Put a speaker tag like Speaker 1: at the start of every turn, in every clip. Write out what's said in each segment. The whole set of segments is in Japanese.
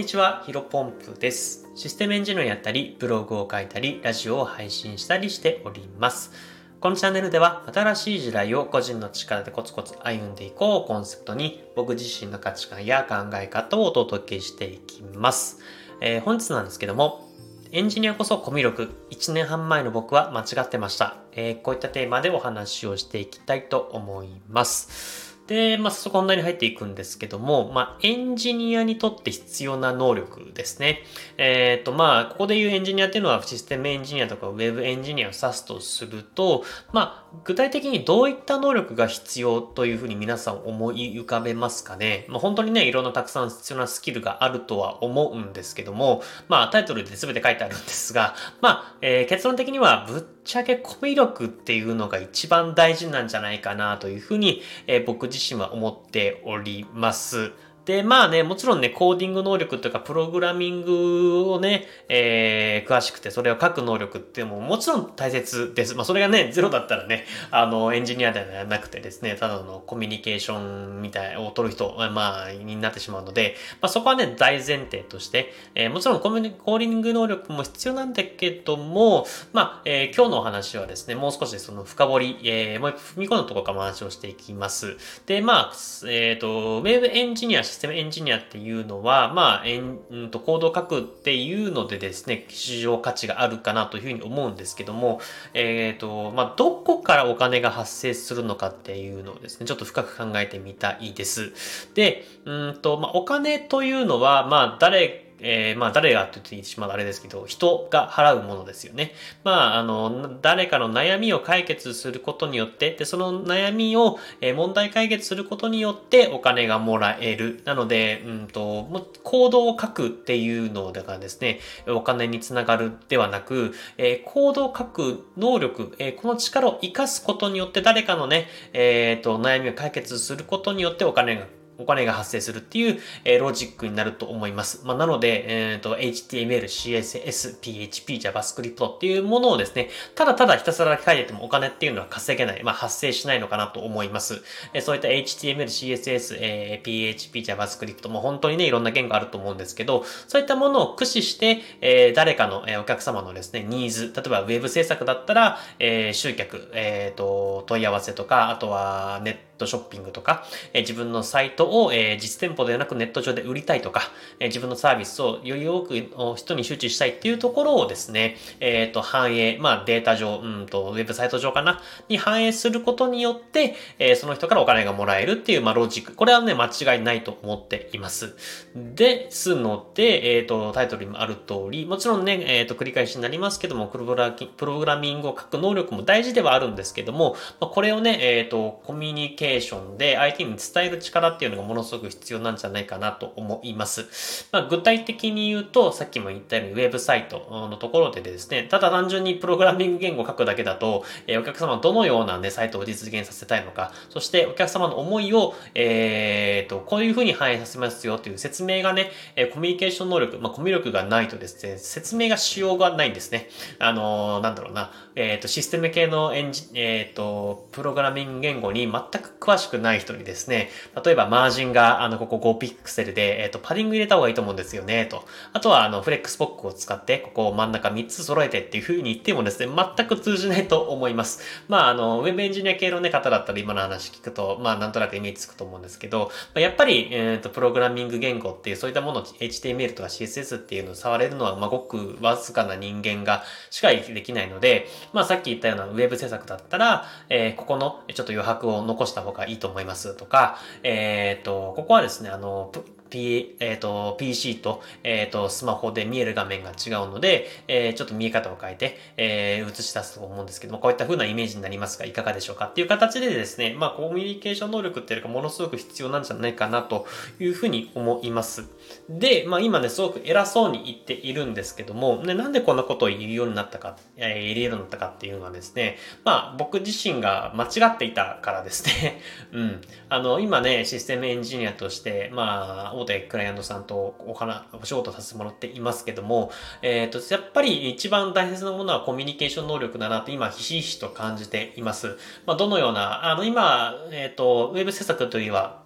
Speaker 1: にちは、ヒロポンプです。システムエンジニアやったり、ブログを書いたり、ラジオを配信したりしております。このチャンネルでは、新しい時代を個人の力でコツコツ歩んでいこうをコンセプトに、僕自身の価値観や考え方をお届けしていきます。えー、本日なんですけども、エンジニアこそコミュ力。1年半前の僕は間違ってました。えー、こういったテーマでお話をしていきたいと思います。で、まあ、そこ本題に入っていくんですけども、まあ、エンジニアにとって必要な能力ですね。えっ、ー、と、まあ、ここで言うエンジニアっていうのはシステムエンジニアとかウェブエンジニアを指すとすると、まあ、具体的にどういった能力が必要というふうに皆さん思い浮かべますかね。まあ、本当にね、いろんなたくさん必要なスキルがあるとは思うんですけども、まあ、タイトルで全て書いてあるんですが、まあ、えー、結論的にはぶっっちゃけコミュ力っていうのが一番大事なんじゃないかなというふうに、えー、僕自身は思っております。で、まあね、もちろんね、コーディング能力というか、プログラミングをね、えー、詳しくて、それを書く能力っていうのももちろん大切です。まあ、それがね、ゼロだったらね、あの、エンジニアではなくてですね、ただのコミュニケーションみたいを取る人、まあ、になってしまうので、まあ、そこはね、大前提として、えー、もちろんコミュニコーディング能力も必要なんだけども、まあ、えー、今日のお話はですね、もう少しその深掘り、えー、もう一踏み込んだところからお話をしていきます。で、まあ、えっ、ー、と、ウェブエンジニア、ステムエンジニアっていうのは、まあ、えん、んと、コードを書くっていうのでですね、市場価値があるかなというふうに思うんですけども、えっ、ー、と、まあ、どこからお金が発生するのかっていうのをですね、ちょっと深く考えてみたいです。で、うんと、まあ、お金というのは、まあ、誰えー、まあ誰がって言ってしまうあれですけど、人が払うものですよね。まあ、あの、誰かの悩みを解決することによって、で、その悩みを、えー、問題解決することによってお金がもらえる。なので、うんと、も行動を書くっていうのだからですね、お金につながるではなく、えー、行動を書く能力、えー、この力を活かすことによって誰かのね、えっ、ー、と、悩みを解決することによってお金がお金が発生するっていう、えー、ロジックになると思います。まあ、なので、えっ、ー、と、HTML、CSS、PHP、JavaScript っていうものをですね、ただただひたすら書いててもお金っていうのは稼げない、まあ、発生しないのかなと思います。えー、そういった HTML、CSS、えー、PHP、JavaScript も本当にね、いろんな言語あると思うんですけど、そういったものを駆使して、えー、誰かの、えー、お客様のですね、ニーズ、例えばウェブ制作だったら、えー、集客、えっ、ー、と、問い合わせとか、あとはネットトショッピングとか、え、自分のサイトを、え、実店舗ではなくネット上で売りたいとか、え、自分のサービスをより多くの人に周知したいっていうところをですね、えっ、と、反映、まあデータ上、うんと、ウェブサイト上かな、に反映することによって、えその人からお金がもらえるっていう、まあロジック。これはね、間違いないと思っています。ですので、えっ、と、タイトルにもある通り、もちろんね、えっ、と、繰り返しになりますけども、プログラプログラミングを書く能力も大事ではあるんですけども、まあ、これをね、えっ、と、コミュニケーーションで相手に伝える力っていうのがものすごく必要なんじゃないかなと思います。まあ、具体的に言うと、さっきも言ったようにウェブサイトのところでですね、ただ単純にプログラミング言語を書くだけだと、えー、お客様はどのようなね、サイトを実現させたいのか、そしてお客様の思いを、えー、と、こういうふうに反映させますよという説明がね、えコミュニケーション能力、まあ、コミュ力がないとですね、説明がしようがないんですね。あのー、なんだろうな、えっ、ー、と、システム系のエンジ、えっ、ー、と、プログラミング言語に全く詳しくない人にですね、例えばマージンが、あの、ここ5ピクセルで、えっ、と、パディング入れた方がいいと思うんですよね、と。あとは、あの、フレックスポックを使って、ここを真ん中3つ揃えてっていう風に言ってもですね、全く通じないと思います。まあ、あの、ウェブエンジニア系の、ね、方だったら今の話聞くと、まあ、なんとなくイメージつくと思うんですけど、やっぱり、えっ、ー、と、プログラミング言語っていう、そういったもの、HTML とか CSS っていうのを触れるのは、まあ、ごくわずかな人間がしかできないので、まあ、さっき言ったようなウェブ制作だったら、えー、ここのちょっと余白を残した方がいいと思いますとか、えっ、ー、と、ここはですね、あの、P、えっ、ー、と、PC と、えっ、ー、と、スマホで見える画面が違うので、えー、ちょっと見え方を変えて、えー、映し出すと思うんですけども、こういった風なイメージになりますが、いかがでしょうかっていう形でですね、まあ、コミュニケーション能力っていうのがものすごく必要なんじゃないかなというふうに思います。で、まあ、今ね、すごく偉そうに言っているんですけども、ね、なんでこんなことを言うようになったか、えー、言えるようになったかっていうのはですね、まあ、僕自身が間違っていたからですね。うん。あの、今ね、システムエンジニアとして、まあ、大手クライアントさんとお話、お仕事させてもらっていますけども、えっ、ー、と、やっぱり一番大切なものはコミュニケーション能力だなって今、ひしひしと感じています。まあ、どのような、あの、今、えっ、ー、と、ウェブ制作というは、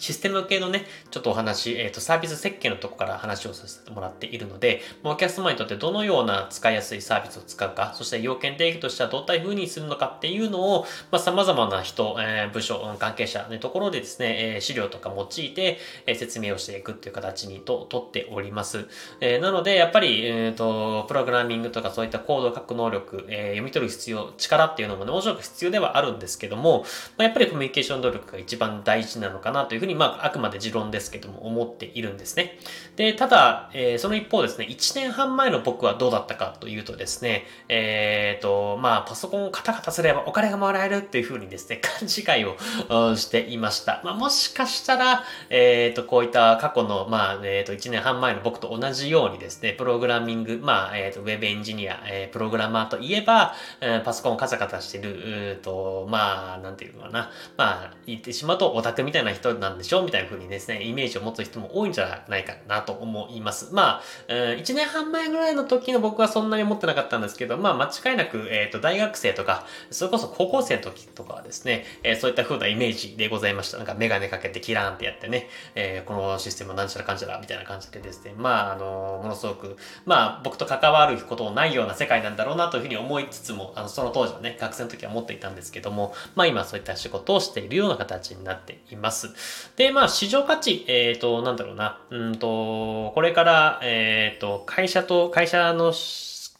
Speaker 1: システム系のね、ちょっとお話、えっ、ー、と、サービス設計のとこから話をさせてもらっているので、お客様にとってどのような使いやすいサービスを使うか、そして要件定義としてはどういった風にするのかっていうのを、まあ、様々な人、えー、部署、関係者のところでですね、え、資料とか用いて、え、説明をしていくっていう形にと、とっております。え、なので、やっぱり、えっ、と、プログラミングとかそういったコードを書く能力、え、読み取る必要、力っていうのもね、もちろん必要ではあるんですけども、まあ、やっぱりコミュニケーション能力が一番大事なのかなというふうに、まあ、あくまで持論ですけども、思っているんですね。で、ただ、えー、その一方ですね、1年半前の僕はどうだったかというとですね、えっ、ー、と、まあ、パソコンをカタカタすればお金がもらえるっていうふうにですね、勘違いをしていました。まあ、もしかしたら、えっ、ー、と、こういった過去の、まあ、えっ、と、1年半前の僕と同じようにですね、プログラミング、まあ、えっ、と、ウェブエンジニア、えプログラマーといえば、えパソコンをカタカタしてる、と、まあ、なんていうのかな、まあ、言ってしまうとオタクみたいな人なんでしょ？みたいな風にですね、イメージを持つ人も多いんじゃないかなと思います。まあ、1年半前ぐらいの時の僕はそんなに思ってなかったんですけど、まあ、間違いなく、えっ、ー、と、大学生とか、それこそ高校生の時とかはですね、えー、そういった風なイメージでございました。なんかメガネかけてキラーンってやってね、えー、このシステムなんちゃらかんちゃらみたいな感じでですね、まあ、あの、ものすごく、まあ、僕と関わることのないような世界なんだろうなというふうに思いつつも、あの、その当時はね、学生の時は思っていたんですけども、まあ今そういった仕事をしているような形になっています。で、まあ市場価値、えっ、ー、と、なんだろうな、うんと、これから、えっ、ー、と、会社と、会社の、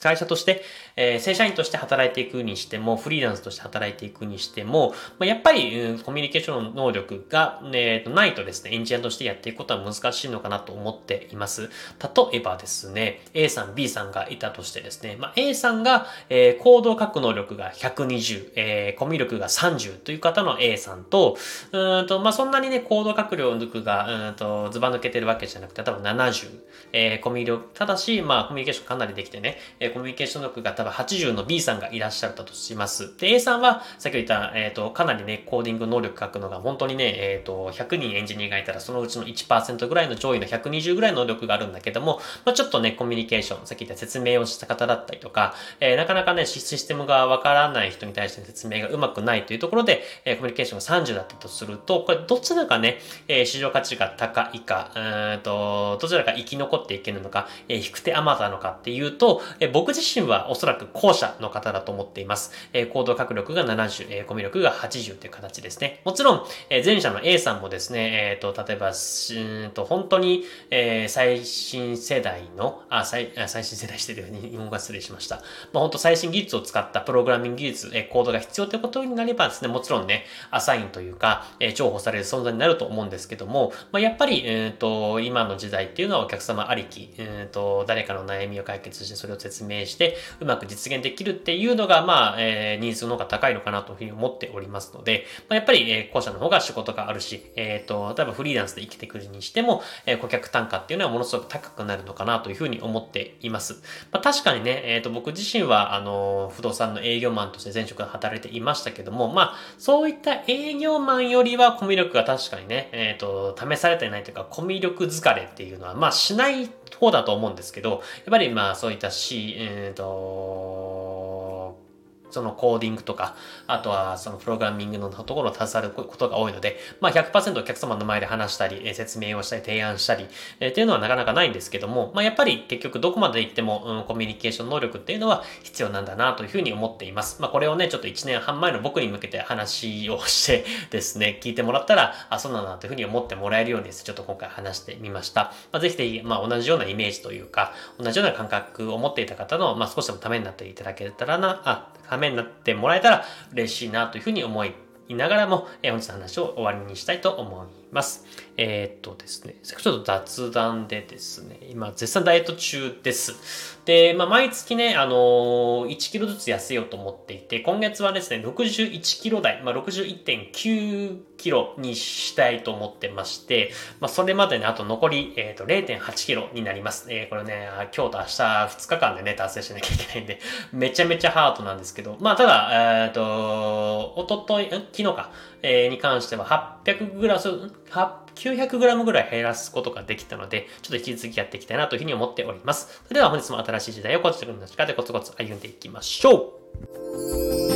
Speaker 1: 会社として、えー、正社員として働いていくにしても、フリーランスとして働いていくにしても、まあ、やっぱり、うん、コミュニケーション能力が、えー、ないとですね、エンジニアとしてやっていくことは難しいのかなと思っています。例えばですね、A さん、B さんがいたとしてですね、まあ、A さんが、えー、コードを書く能力が120、えー、コミュ力が30という方の A さんと、うんと、まあ、そんなにね、コード書く量力が、うんと、ずば抜けてるわけじゃなくて、多分70、えー、コミュ力、ただし、まあ、コミュニケーションかなりできてね、えー、コミュニケーション能力が多分80の B さんがいらっしゃったとします。で、A さんは、さっき言った、えっ、ー、と、かなりね、コーディング能力書くのが本当にね、えっ、ー、と、100人エンジニアがいたら、そのうちの1%ぐらいの上位の120ぐらいの能力があるんだけども、まあ、ちょっとね、コミュニケーション、さっき言った説明をした方だったりとか、えー、なかなかね、システムがわからない人に対して説明がうまくないというところで、えー、コミュニケーションが30だったとすると、これどちらかね、えー、市場価値が高いか、うんと、どちらか生き残っていけるのか、えー、引く手あまたのかっていうと、えー、僕自身はおそらく後者の方だと思っています。えー、行動確力が70、えー、コミュ力が80という形ですね。もちろん、えー、前者の A さんもですね、えっ、ー、と、例えば、うんと、本当に、えー、最新世代の、あ、最、最新世代してるように日本語が失礼しました。まあ、本当最新技術を使ったプログラミング技術、えー、コードが必要ということになればですね、もちろんね、アサインというか、えー、重宝される存在になると思うんですけども、まあ、やっぱり、えっ、ー、と、今の時代っていうのはお客様ありき、えっ、ー、と、誰かの悩みを解決して、それを説明して、うまく実現できるっていうのが、まあ、えー、ニーズの方が高いのかなというふうに思っておりますので、まあ、やっぱり、えー、後者の方が仕事があるし、えっ、ー、と、例えばフリーランスで生きてくるにしても、えー、顧客単価っていうのはものすごく高くなるのかなというふうに思っています。まあ、確かにね、えっ、ー、と、僕自身は、あの、不動産の営業マンとして前職で働いていましたけども、まあ、そういった営業マンよりはコミュ力が確かにね、えっ、と、試されてないというか、コミュ力疲れっていうのは、まあ、しない方だと思うんですけど、やっぱりまあ、そういったし、えっ、と、そのコーディングとか、あとはそのプログラミングのところを携わることが多いので、まあ100%お客様の前で話したり、説明をしたり、提案したり、えー、っていうのはなかなかないんですけども、まあやっぱり結局どこまで行っても、うん、コミュニケーション能力っていうのは必要なんだなというふうに思っています。まあこれをね、ちょっと1年半前の僕に向けて話をして ですね、聞いてもらったら、あ、そうなんだというふうに思ってもらえるようにです、ちょっと今回話してみました。まあぜひぜひ、まあ同じようなイメージというか、同じような感覚を持っていた方の、まあ少しでもためになっていただけたらな、あ、ためになってもらえたら嬉しいなというふうに思いいながらも、え本日の話を終わりにしたいと思います。えー、っとですね、ちょっと雑談でですね、今絶賛ダイエット中です。で、まあ、毎月ね、あのー、1キロずつ痩せようと思っていて、今月はですね、61キロ台、まあ、61.9キロにしたいと思ってまして、まあ、それまでね、あと残り、えっ、と、0.8キロになります。えー、これね、今日と明日2日間でね、達成しなきゃいけないんで、めちゃめちゃハートなんですけど、まあ、ただ、えっ、と、おととい、昨日か、えー、に関しては800グラス、900グラムぐらい減らすことができたので、ちょっと引き続きやっていきたいなというふうに思っております。それでは本日も新しい時代をこちらの力でコツコツ歩んでいきましょう